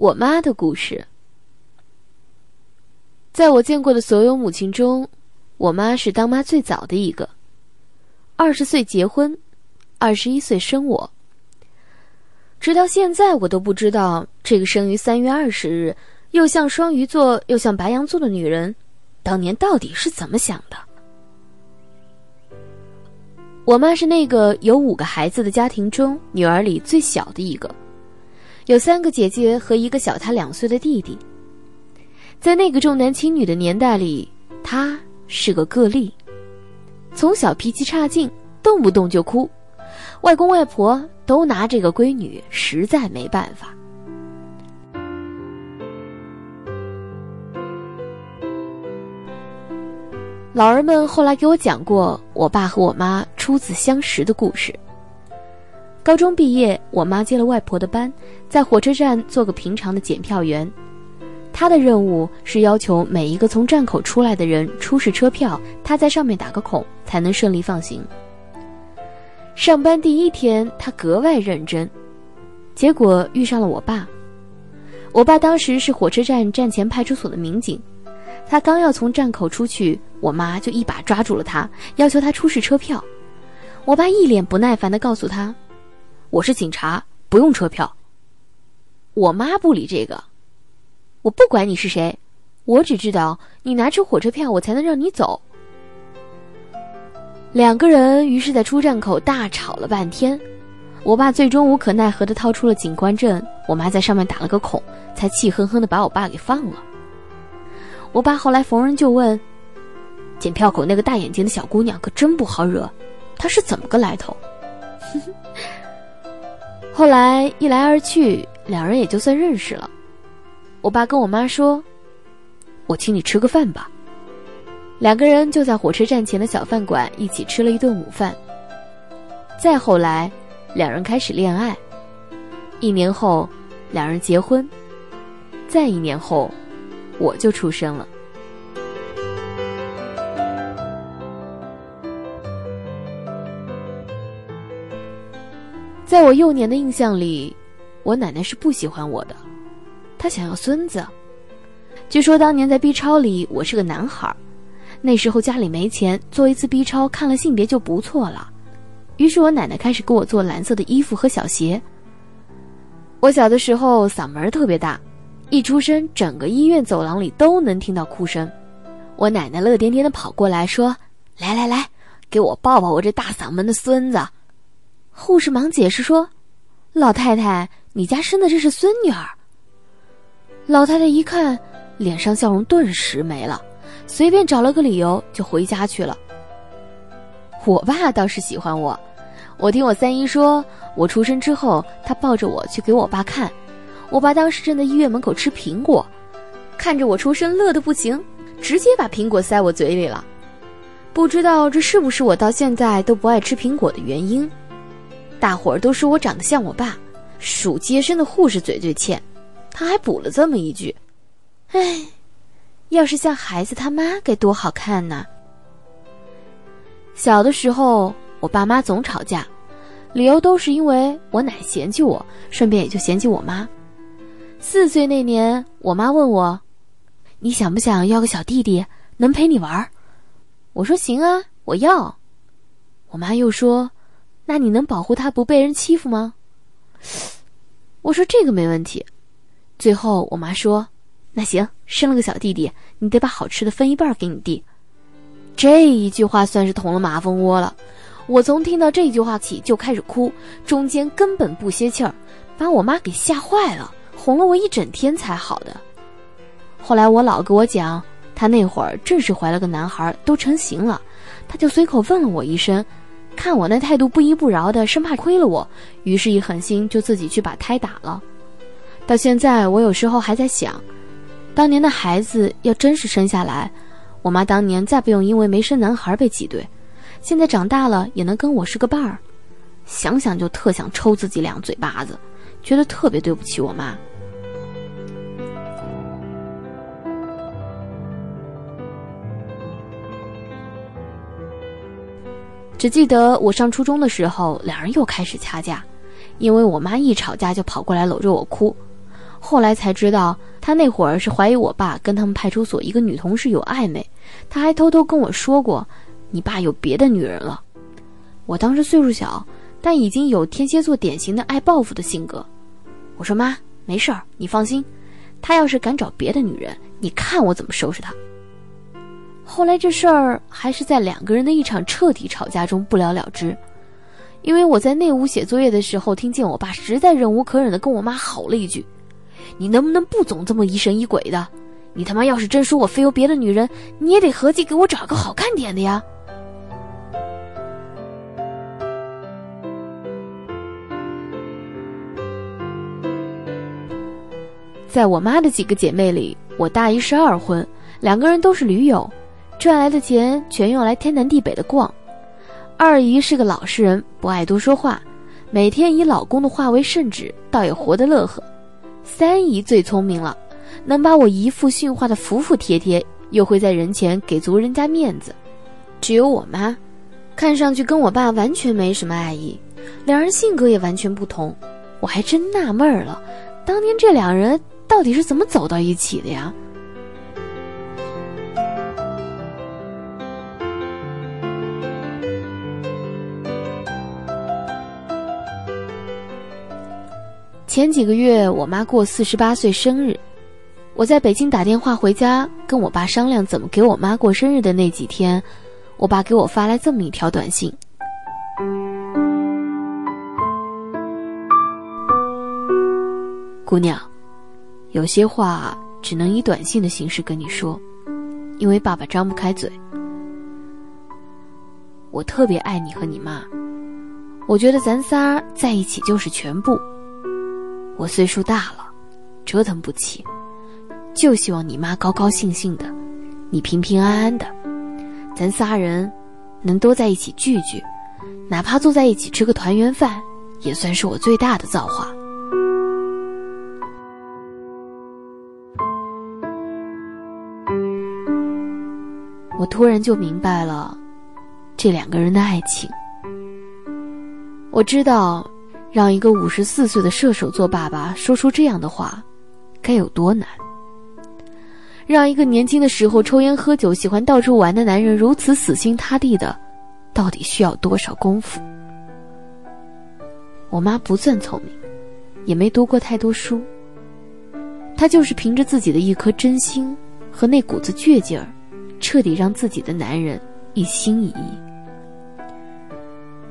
我妈的故事。在我见过的所有母亲中，我妈是当妈最早的一个。二十岁结婚，二十一岁生我。直到现在，我都不知道这个生于三月二十日，又像双鱼座又像白羊座的女人，当年到底是怎么想的。我妈是那个有五个孩子的家庭中女儿里最小的一个。有三个姐姐和一个小她两岁的弟弟。在那个重男轻女的年代里，她是个个例。从小脾气差劲，动不动就哭，外公外婆都拿这个闺女实在没办法。老人们后来给我讲过我爸和我妈初次相识的故事。高中毕业，我妈接了外婆的班，在火车站做个平常的检票员。她的任务是要求每一个从站口出来的人出示车票，她在上面打个孔，才能顺利放行。上班第一天，她格外认真，结果遇上了我爸。我爸当时是火车站站前派出所的民警，他刚要从站口出去，我妈就一把抓住了他，要求他出示车票。我爸一脸不耐烦地告诉他。我是警察，不用车票。我妈不理这个，我不管你是谁，我只知道你拿出火车票，我才能让你走。两个人于是，在出站口大吵了半天。我爸最终无可奈何的掏出了警官证，我妈在上面打了个孔，才气哼哼的把我爸给放了。我爸后来逢人就问：“检票口那个大眼睛的小姑娘可真不好惹，她是怎么个来头？”后来一来二去，两人也就算认识了。我爸跟我妈说：“我请你吃个饭吧。”两个人就在火车站前的小饭馆一起吃了一顿午饭。再后来，两人开始恋爱。一年后，两人结婚。再一年后，我就出生了。在我幼年的印象里，我奶奶是不喜欢我的，她想要孙子。据说当年在 B 超里，我是个男孩，那时候家里没钱，做一次 B 超看了性别就不错了。于是我奶奶开始给我做蓝色的衣服和小鞋。我小的时候嗓门特别大，一出生整个医院走廊里都能听到哭声。我奶奶乐颠颠的跑过来说：“来来来，给我抱抱我这大嗓门的孙子。”护士忙解释说：“老太太，你家生的这是孙女儿。”老太太一看，脸上笑容顿时没了，随便找了个理由就回家去了。我爸倒是喜欢我，我听我三姨说，我出生之后，他抱着我去给我爸看，我爸当时正在医院门口吃苹果，看着我出生乐得不行，直接把苹果塞我嘴里了。不知道这是不是我到现在都不爱吃苹果的原因。大伙儿都说我长得像我爸，属接生的护士嘴最欠，他还补了这么一句：“哎，要是像孩子他妈该多好看呐。”小的时候，我爸妈总吵架，理由都是因为我奶嫌弃我，顺便也就嫌弃我妈。四岁那年，我妈问我：“你想不想要个小弟弟，能陪你玩？”我说：“行啊，我要。”我妈又说。那你能保护他不被人欺负吗？我说这个没问题。最后我妈说：“那行，生了个小弟弟，你得把好吃的分一半给你弟。”这一句话算是捅了马蜂窝了。我从听到这句话起就开始哭，中间根本不歇气儿，把我妈给吓坏了，哄了我一整天才好的。后来我姥跟我讲，她那会儿正是怀了个男孩，都成型了，她就随口问了我一声。看我那态度不依不饶的，生怕亏了我，于是一狠心就自己去把胎打了。到现在，我有时候还在想，当年的孩子要真是生下来，我妈当年再不用因为没生男孩被挤兑，现在长大了也能跟我是个伴儿。想想就特想抽自己两嘴巴子，觉得特别对不起我妈。只记得我上初中的时候，两人又开始掐架，因为我妈一吵架就跑过来搂着我哭。后来才知道，他那会儿是怀疑我爸跟他们派出所一个女同事有暧昧，他还偷偷跟我说过：“你爸有别的女人了。”我当时岁数小，但已经有天蝎座典型的爱报复的性格。我说：“妈，没事儿，你放心。他要是敢找别的女人，你看我怎么收拾他。”后来这事儿还是在两个人的一场彻底吵架中不了了之，因为我在内屋写作业的时候，听见我爸实在忍无可忍的跟我妈吼了一句：“你能不能不总这么疑神疑鬼的？你他妈要是真说我非有别的女人，你也得合计给我找个好看点的呀！”在我妈的几个姐妹里，我大姨是二婚，两个人都是驴友。赚来的钱全用来天南地北的逛，二姨是个老实人，不爱多说话，每天以老公的话为圣旨，倒也活得乐呵。三姨最聪明了，能把我姨父驯化的服服帖帖，又会在人前给足人家面子。只有我妈，看上去跟我爸完全没什么爱意，两人性格也完全不同。我还真纳闷了，当年这两人到底是怎么走到一起的呀？前几个月，我妈过四十八岁生日，我在北京打电话回家，跟我爸商量怎么给我妈过生日的那几天，我爸给我发来这么一条短信：“姑娘，有些话只能以短信的形式跟你说，因为爸爸张不开嘴。我特别爱你和你妈，我觉得咱仨在一起就是全部。”我岁数大了，折腾不起，就希望你妈高高兴兴的，你平平安安的，咱仨人能多在一起聚聚，哪怕坐在一起吃个团圆饭，也算是我最大的造化。我突然就明白了，这两个人的爱情。我知道。让一个五十四岁的射手座爸爸说出这样的话，该有多难？让一个年轻的时候抽烟喝酒、喜欢到处玩的男人如此死心塌地的，到底需要多少功夫？我妈不算聪明，也没读过太多书，她就是凭着自己的一颗真心和那股子倔劲儿，彻底让自己的男人一心一意。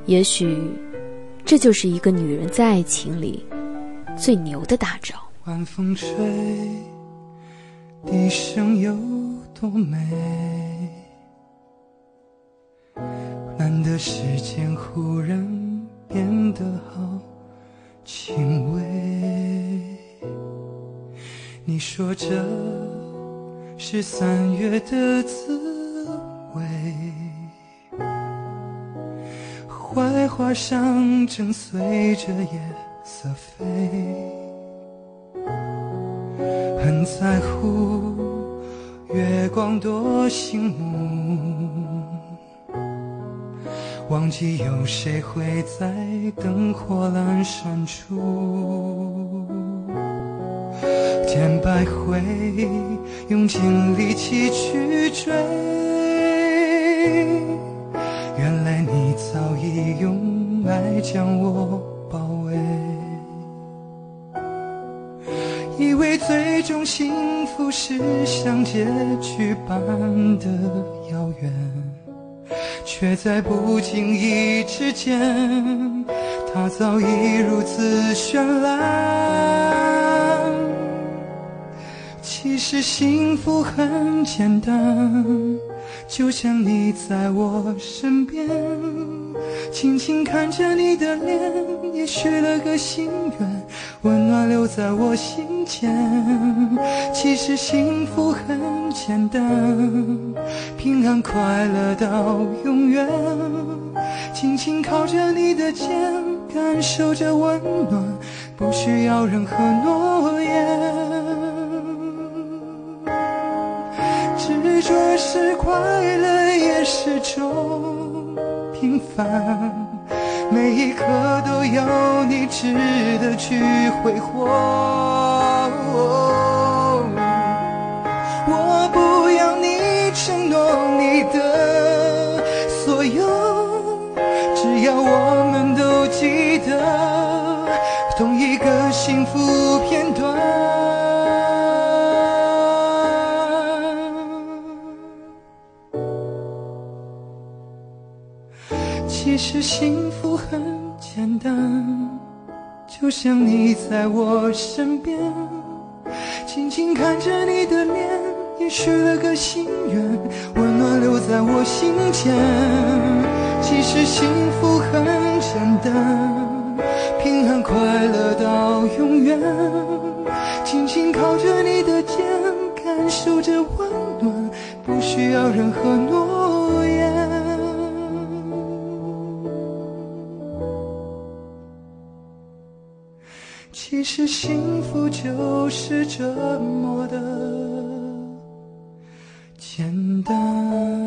也许。这就是一个女人在爱情里最牛的大招。晚风吹，笛声有多美？难得世间忽然变得好轻微。你说这是三月的滋槐花上正随着夜色飞，很在乎月光多醒目，忘记有谁会在灯火阑珊处，见百回，用尽力气去追。爱将我包围，以为最终幸福是像结局般的遥远，却在不经意之间，它早已如此绚烂。其实幸福很简单。就像你在我身边，轻轻看着你的脸，也许了个心愿，温暖留在我心间。其实幸福很简单，平安快乐到永远，轻轻靠着你的肩，感受着温暖，不需要任何诺言。执着是快乐，也是种平凡每一刻都有你值得去挥霍。我不要你承诺你的其实幸福很简单，就像你在我身边，静静看着你的脸，也许了个心愿，温暖留在我心间。其实幸福很简单，平安快乐到永远，轻轻靠着你的肩，感受着温暖，不需要任何诺其实幸福就是这么的简单。